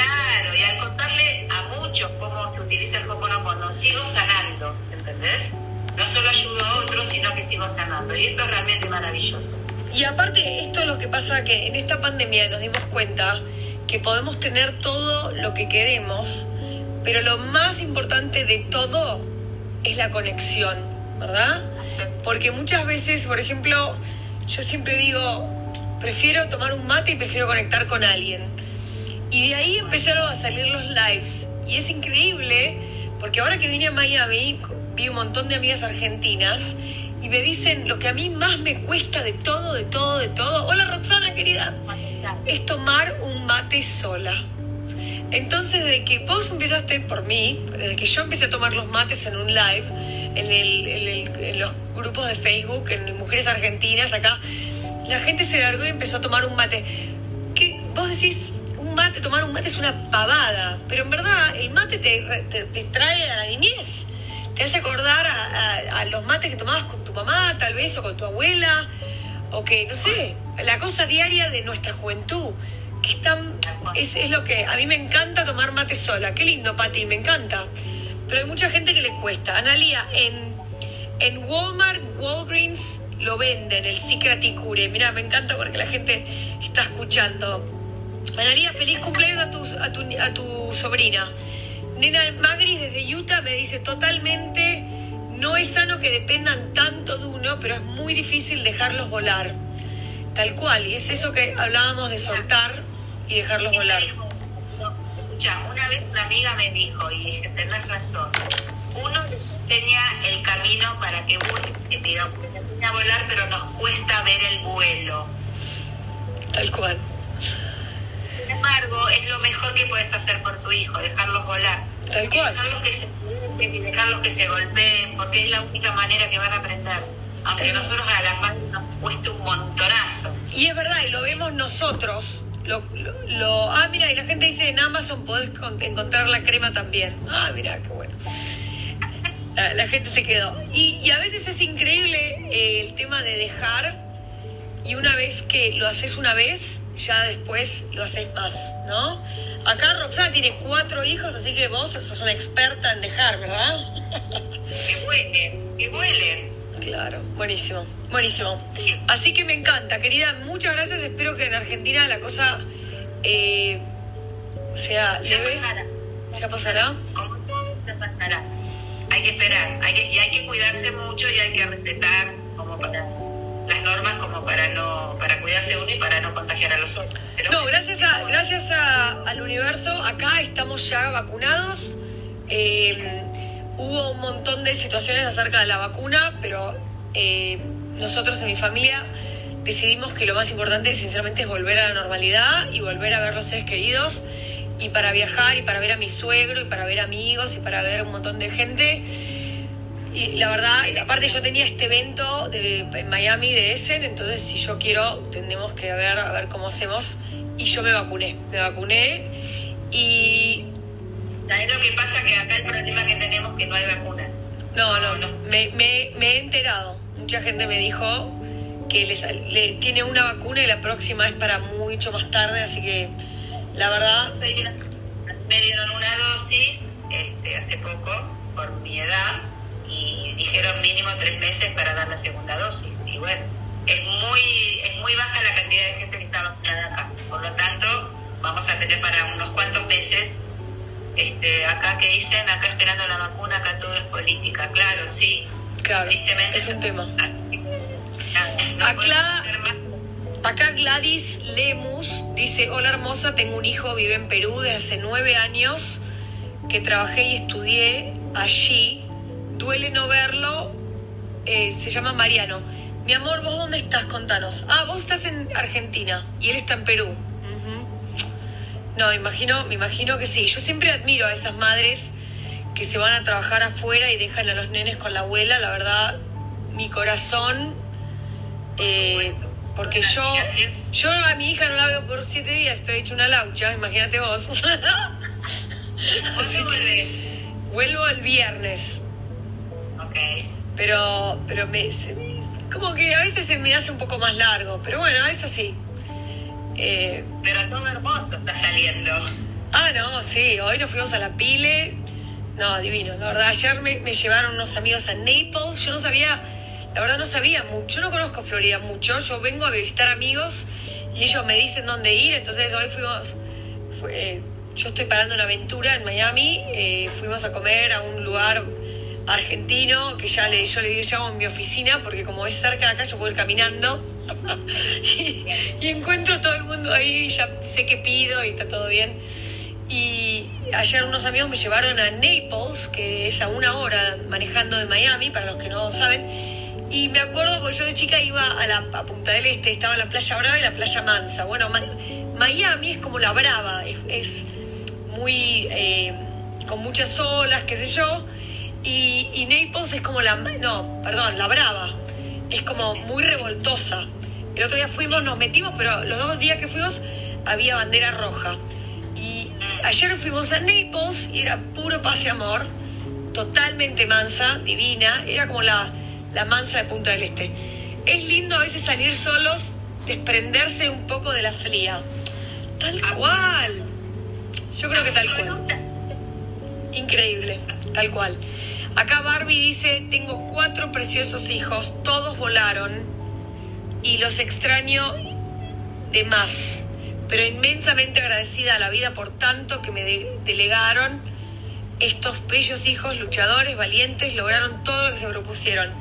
Claro, y al contarle a muchos cómo se utiliza el Hoponopono, sigo sanando, ¿entendés? No solo ayudo a otros, sino que sigo sanando. Y esto es realmente maravilloso. Y aparte, esto es lo que pasa que en esta pandemia nos dimos cuenta que podemos tener todo lo que queremos, pero lo más importante de todo es la conexión, ¿verdad? Porque muchas veces, por ejemplo, yo siempre digo, prefiero tomar un mate y prefiero conectar con alguien. Y de ahí empezaron a salir los lives. Y es increíble, porque ahora que vine a Miami, vi un montón de amigas argentinas y me dicen lo que a mí más me cuesta de todo, de todo, de todo. Hola Roxana, querida. Es tomar un mate sola. Entonces, de que vos empezaste por mí, desde que yo empecé a tomar los mates en un live, en, el, los grupos de Facebook, en Mujeres Argentinas, acá, la gente se largó y empezó a tomar un mate. Que vos decís, mate, tomar un mate es una pavada, pero en verdad el mate te, te, trae a la niñez, te hace acordar a, los mates que tomabas con tu mamá, tal vez, o con tu abuela, o que, no sé, la cosa diaria de nuestra juventud que es, es, lo que a mí me encanta tomar mate sola. Qué lindo, Pati, me encanta. Pero hay mucha gente que le cuesta. Analia, en, en Walmart, Walgreens lo venden, el Cure. Mira, me encanta porque la gente está escuchando. Analia, feliz cumpleaños a tu, a tu, a tu sobrina. Nena Magris desde Utah me dice totalmente, no es sano que dependan tanto de uno, pero es muy difícil dejarlos volar. Tal cual, y es eso que hablábamos de soltar y dejarlos volar. Escucha, una vez una amiga me dijo, y dije, tenés razón, uno enseña el camino para que vuele, digamos, enseña a volar, pero nos cuesta ver el vuelo. Tal cual. Sin embargo, es lo mejor que puedes hacer por tu hijo, dejarlos volar. Tal cual. Dejarlos que se y dejarlos que se golpeen, porque es la única manera que van a aprender. Aunque nosotros a las manos nos cueste un montonazo. Y es verdad, y lo vemos nosotros, lo, lo- lo- ah, mira, y la gente dice en Amazon podés con- encontrar la crema también. Ah, mira, qué bueno. La, la gente se quedó. Y, y a veces es increíble eh, el tema de dejar y una vez que lo haces una vez, ya después lo haces más, ¿no? Acá Roxana tiene cuatro hijos, así que vos sos una experta en dejar, ¿verdad? Que huelen, que huelen. Claro, buenísimo, buenísimo. Así que me encanta, querida, muchas gracias. Espero que en Argentina la cosa eh, sea Ya leve. pasará. ¿Ya pasará? Como todo, ya pasará. Hay que esperar, hay que, y hay que cuidarse mucho y hay que respetar como para las normas como para no para cuidarse uno y para no contagiar a los otros. Pero No, gracias, a, gracias a- al universo, acá estamos ya vacunados. Eh, hubo un montón de situaciones acerca de la vacuna, pero eh, nosotros en mi familia decidimos que lo más importante, sinceramente, es volver a la normalidad y volver a ver los seres queridos y para viajar y para ver a mi suegro y para ver amigos y para ver un montón de gente. Y la verdad, aparte yo tenía este evento de, en Miami de Essen, entonces si yo quiero, tenemos que ver a ver cómo hacemos. Y yo me vacuné, me vacuné y ¿sabes lo que pasa? Que acá el problema que tenemos es que no hay vacunas. no, no, no, me, me- me he enterado. Mucha gente me dijo que le, sal- le- tiene una vacuna y la próxima es para mucho más tarde, así que la verdad, Me dieron una dosis este, hace poco por mi edad dijeron mínimo tres meses para dar la segunda dosis. Y bueno, es muy, es muy baja la cantidad de gente que está vacunada acá. Por lo tanto, vamos a tener para unos cuantos meses. Este, acá que dicen, acá esperando la vacuna, acá todo es política. Claro, sí. claro, es un tema. No. Acá Gladys Lemus dice, hola hermosa, tengo un hijo, vive en Perú desde hace nueve años, que trabajé y estudié allí. Duele no verlo, eh, se llama Mariano. Mi amor, ¿vos dónde estás? Contanos. Ah, vos estás en Argentina y él está en Perú. Ujú. No, me imagino, me imagino que sí. Yo siempre admiro a esas madres que se van a trabajar afuera y dejan a los nenes con la abuela. La verdad, mi corazón eh, porque yo, yo a mi hija no la veo por siete días, estoy hecho una laucha, imagínate vos. ¿Cuándo volvés? Vuelvo el viernes, Pero, pero me, se me- como que a veces se me hace un poco más largo, pero bueno, es así. Eh, Pero todo hermoso está saliendo. ah, no, sí, hoy nos fuimos a la Pile. No, divino, la verdad, ayer me, me llevaron unos amigos a Naples, yo no sabía, la verdad no sabía mucho, yo no conozco Florida mucho, yo vengo a visitar amigos y ellos me dicen dónde ir, entonces hoy fuimos, fue- yo estoy parando una aventura en Miami, eh, fuimos a comer a un lugar argentino que ya le, yo le digo, llamo en mi oficina porque como es cerca de acá yo puedo ir caminando y, y encuentro a todo el mundo ahí, ya sé qué pido y está todo bien. Y ayer unos amigos me llevaron a Naples, que es a una hora manejando de Miami, para los que no saben. Y me acuerdo, porque yo de chica iba a, la, a Punta del Este, estaba la playa Brava y la playa Mansa. Bueno, Ma- Miami es como la Brava, es, es muy. eh, con muchas olas, qué sé yo. Y, y Naples es como la. No, perdón, la Brava. Es como muy revoltosa. El otro día fuimos, nos metimos, pero los dos días que fuimos había bandera roja. Y ayer fuimos a Naples y era puro paz y amor, totalmente mansa, divina, era como la, la mansa de Punta del Este. Es lindo a veces salir solos, desprenderse un poco de la fría. Tal cual. Yo creo que tal cual. Increíble, tal cual. Acá Barbie dice, tengo cuatro preciosos hijos, todos volaron y los extraño de más, pero inmensamente agradecida a la vida por tanto que me de- delegaron. Estos bellos hijos luchadores, valientes, lograron todo lo que se propusieron.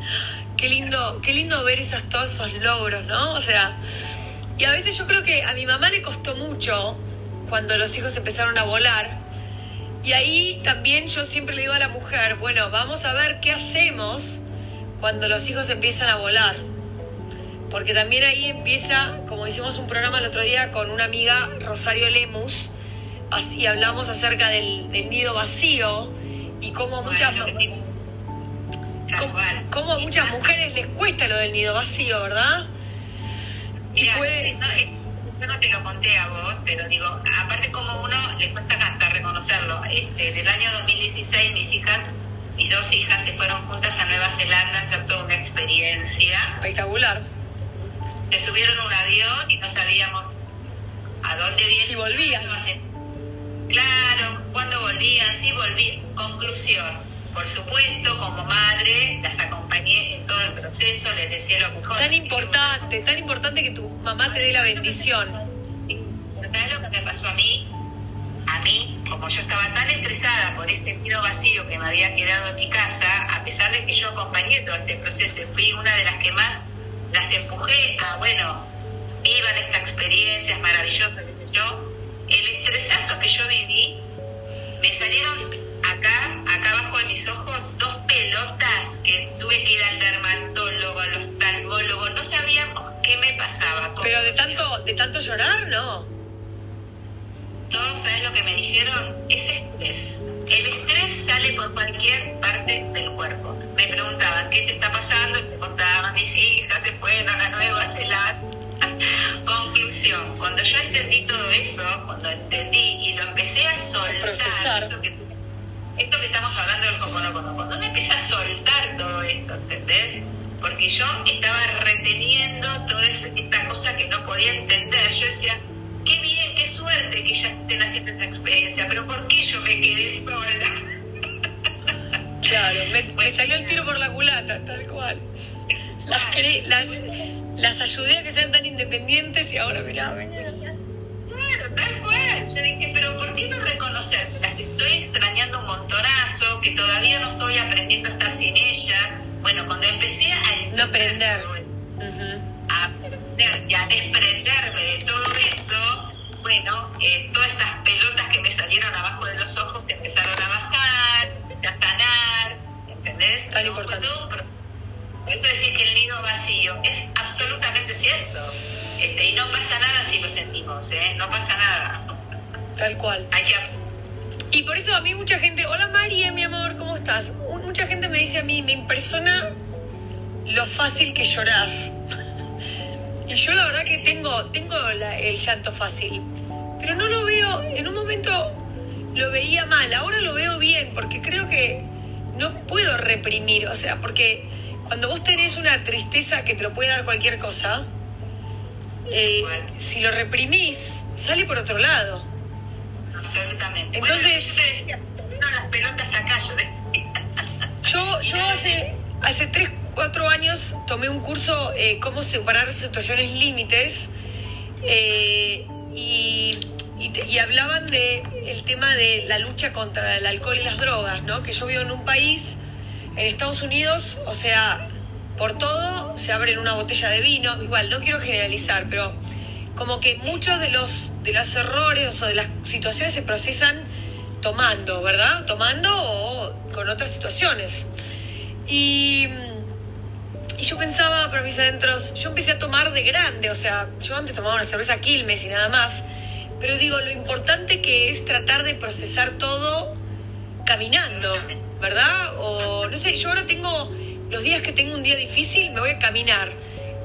Qué lindo, qué lindo ver esos, todos esos logros, ¿no? O sea, y a veces yo creo que a mi mamá le costó mucho cuando los hijos empezaron a volar. Y ahí también yo siempre le digo a la mujer, bueno, vamos a ver qué hacemos cuando los hijos empiezan a volar. Porque también ahí empieza, como hicimos un programa el otro día con una amiga, Rosario Lemus, así hablamos acerca del, del nido vacío y cómo muchas, cómo, a muchas mujeres les cuesta lo del nido vacío, ¿verdad? Y puede... yo no te lo conté a vos, pero digo, aparte como uno le cuesta hasta reconocerlo, este, del año 2016 mis hijas, mis dos hijas se fueron juntas a Nueva Zelanda a hacer toda una experiencia. Espectacular. Se subieron a un avión y no sabíamos a dónde vienen. Si volvían. Claro, cuando volvían, sí volvían. Conclusión, por supuesto, como madre, las acompañé en todo el proceso, les decía lo mejor. Tan importante, tan importante que tu mamá te dé la bendición. ¿Sabes lo que me pasó a mí? A mí, como yo estaba tan estresada por este nido vacío que me había quedado en mi casa, a pesar de que yo acompañé todo este proceso y fui una de las que más las empujé a, bueno, vivan esta experiencia, es maravillosa, yo, el estresazo que yo viví, me salieron acá, abajo de mis ojos, dos pelotas que tuve que ir al dermatólogo, al oftalmólogo, no sabíamos qué me pasaba. Pero de tanto, de tanto llorar, no. Todos, ¿sabes lo que me dijeron? Es estrés. El estrés sale por cualquier parte del cuerpo. Me preguntaban, ¿qué te está pasando? Y me contaban, mis hijas se fueron a Nueva Zelanda. Conclusión, cuando yo entendí todo eso, cuando entendí y lo empecé a soltar, Procesar. esto que, esto que estamos hablando del Hoponopono, cuando uno empieza a soltar todo esto, ¿entendés? Porque yo estaba reteniendo toda esta cosa que no podía entender. Yo decía, qué bien, qué suerte que ya estén haciendo esta experiencia, pero ¿por qué yo me quedé sola? Claro, me, me salió el tiro por la culata, tal cual. Las, las, las ayudé a que sean tan independientes y ahora mirá, mirá. Claro, tal cual. Yo dije, pero ¿por qué no reconocer? Las estoy extrañando un montonazo, que todavía no estoy aprendiendo a estar sin ella. Bueno, cuando empecé a No aprender. a aprender y a desprenderme de todo esto, bueno, eh, todas esas pelotas que me salieron abajo de los ojos que empezaron a bajar, a sanar, ¿entendés? Tan importante. Por eso decir que el nido vacío es absolutamente cierto. Este, y no pasa nada si lo sentimos, ¿eh? No pasa nada. Tal cual. Que Y por eso a mí mucha gente, hola María, mi amor, ¿cómo estás? Mucha gente me dice a mí, me impresiona lo fácil que llorás. Y yo la verdad que tengo, tengo la- el llanto fácil. Pero no lo veo, en un momento lo veía mal, ahora lo veo bien, porque creo que no puedo reprimir, o sea, porque cuando vos tenés una tristeza que te lo puede dar cualquier cosa, eh, si lo reprimís, sale por otro lado. Absolutamente. Entonces- Bueno, yo te decía, no las pelotas acá, yo decía. Yo, yo hace, hace 3, 4 años tomé un curso eh, cómo separar situaciones límites eh, y, y hablaban de el tema de la lucha contra el alcohol y las drogas, ¿no? Que yo vivo en un país, en Estados Unidos, o sea, por todo se abren una botella de vino, igual, no quiero generalizar, pero como que muchos de los, de los errores o de las situaciones se procesan tomando, ¿verdad? Tomando o con otras situaciones. Y, y yo pensaba para mis adentros, yo empecé a tomar de grande, o sea, yo antes tomaba una cerveza Quilmes y nada más, pero digo, lo importante que es tratar de procesar todo caminando, ¿verdad? O no sé, yo ahora tengo, los días que tengo un día difícil, me voy a caminar.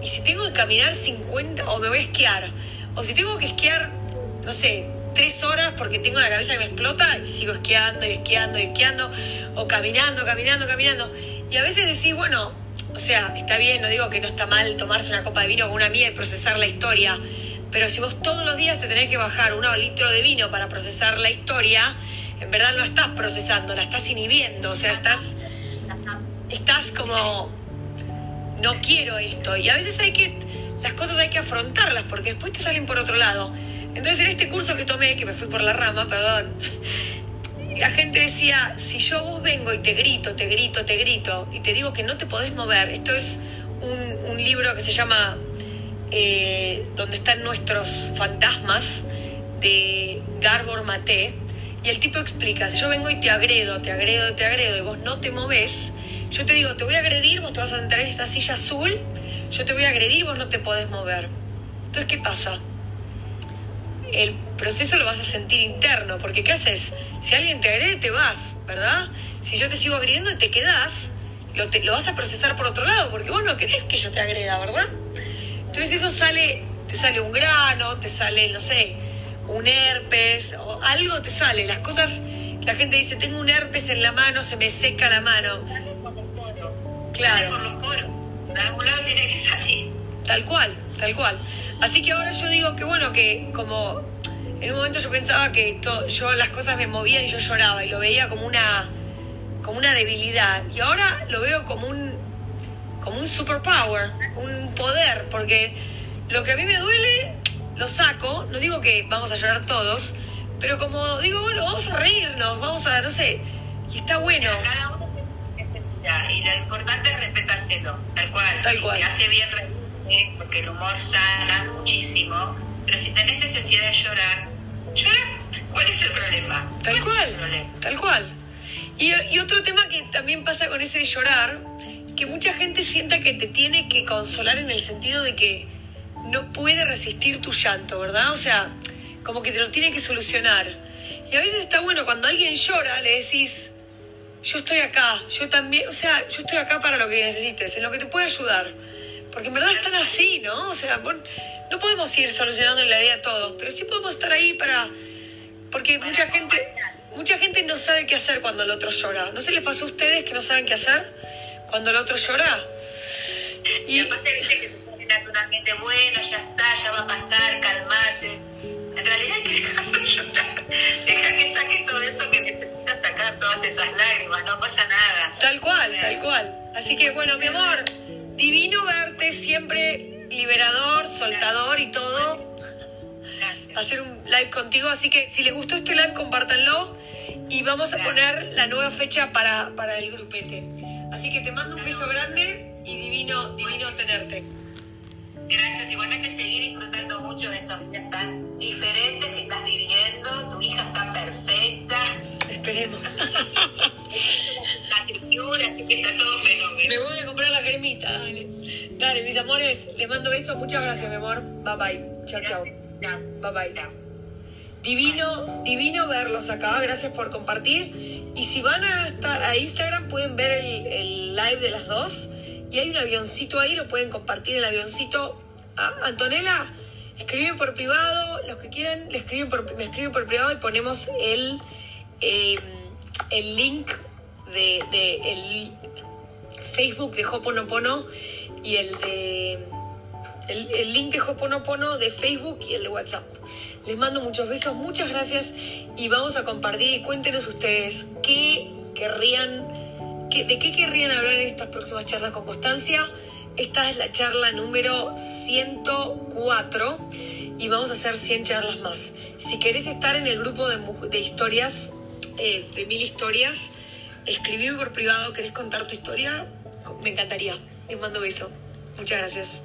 Y si tengo que caminar 50, o me voy a esquiar, o si tengo que esquiar, no sé, tres horas porque tengo la cabeza que me explota, y sigo esquiando y esquiando y esquiando, o caminando, caminando, caminando. Y a veces decís, bueno, o sea, está bien, no digo que no está mal tomarse una copa de vino con una amiga y procesar la historia, pero si vos todos los días te tenés que bajar un litro de vino para procesar la historia, en verdad no estás procesando, la estás inhibiendo, o sea, estás, estás como, no quiero esto. Y a veces hay que, las cosas hay que afrontarlas porque después te salen por otro lado. Entonces en este curso que tomé, que me fui por la rama, perdón, la gente decía, si yo vos vengo y te grito, te grito, te grito, y te digo que no te podés mover, esto es un, libro que se llama eh, Donde están nuestros fantasmas, de Garbor Maté, y el tipo explica, si yo vengo y te agredo, te agredo, te agredo, y vos no te moves, yo te digo, te voy a agredir, vos te vas a sentar en esta silla azul, yo te voy a agredir, vos no te podés mover. Entonces, ¿qué pasa? El proceso lo vas a sentir interno, porque ¿qué haces? Si alguien te agrede, te vas, ¿verdad? Si yo te sigo agrediendo y te quedás, lo, te- lo vas a procesar por otro lado, porque vos no querés que yo te agreda, ¿verdad? Entonces eso sale, te sale un grano, te sale, no sé, un herpes, o algo te sale. Las cosas, la gente dice, tengo un herpes en la mano, se me seca la mano. Claro. Por los poros. De algún lado tiene que salir. Tal cual, tal cual. Así que ahora yo digo que bueno, que como en un momento yo pensaba que to- yo las cosas me movían y yo lloraba y lo veía como una como una debilidad y ahora lo veo como un como un superpower, un poder, porque lo que a mí me duele lo saco, no digo que vamos a llorar todos, pero como digo, bueno, vamos a reírnos, vamos a, no sé, y está bueno. Cada uno y lo importante es respetárselo, tal cual. Tal cual. hace bien reírte, porque el humor sana muchísimo, pero si tenés necesidad de llorar, llora. ¿Cuál es el problema? Tal ¿Cuál es el cual, problema? tal cual. Y, y otro tema que también pasa con ese de llorar, que mucha gente sienta que te tiene que consolar en el sentido de que no puede resistir tu llanto, ¿verdad? O sea, como que te lo tiene que solucionar. Y a veces está bueno cuando alguien llora, le decís, yo estoy acá, yo también, o sea, yo estoy acá para lo que necesites, en lo que te pueda ayudar. Porque en verdad están así, ¿no? O sea, no podemos ir solucionando la vida a todos, pero sí podemos estar ahí para... Porque mucha gente, mucha gente no sabe qué hacer cuando el otro llora. ¿No se les pasó a ustedes que no saben qué hacer cuando el otro llora? Y aparte viste que naturalmente bueno, ya está, ya va a pasar, calmate. En realidad hay que dejarlo llorar. Deja que saque todo eso que necesita sacar, todas esas lágrimas, no pasa nada. Tal cual, tal cual. Así que bueno, mi amor, divino verte, siempre liberador, soltador y todo. Hacer un live contigo, así que si les gustó este live, compártanlo. Y vamos a poner la nueva fecha para, para el grupete. Así que te mando un beso grande y divino, divino tenerte. Gracias, igualmente seguir disfrutando mucho de esos días tan diferentes que estás viviendo. Tu hija está perfecta, Esperemos. está todo fenómeno. Me voy a comprar la cremita, dale. Dale, mis amores, les mando besos. Muchas gracias, mi amor. Bye bye. Chao, chao. Bye bye. Divino, divino verlos acá. Gracias por compartir. Y si van hasta a Instagram pueden ver el, el live de las dos. Y hay un avioncito ahí, lo pueden compartir el avioncito. Ah, Antonella, escriben por privado. Los que quieran, le escriben por, me escriben por privado y ponemos el, eh, el link de, de el Facebook de Hoponopono y el de el, el link de Hoponopono de Facebook y el de WhatsApp. Les mando muchos besos, muchas gracias y vamos a compartir y cuéntenos ustedes qué querrían, qué- de qué querrían hablar en estas próximas charlas con Constancia. Esta es la charla número 104 y vamos a hacer 100 charlas más. Si querés estar en el grupo de, de historias, eh, de mil historias, escribirme por privado, querés contar tu historia, me encantaría. Les mando beso. Muchas gracias.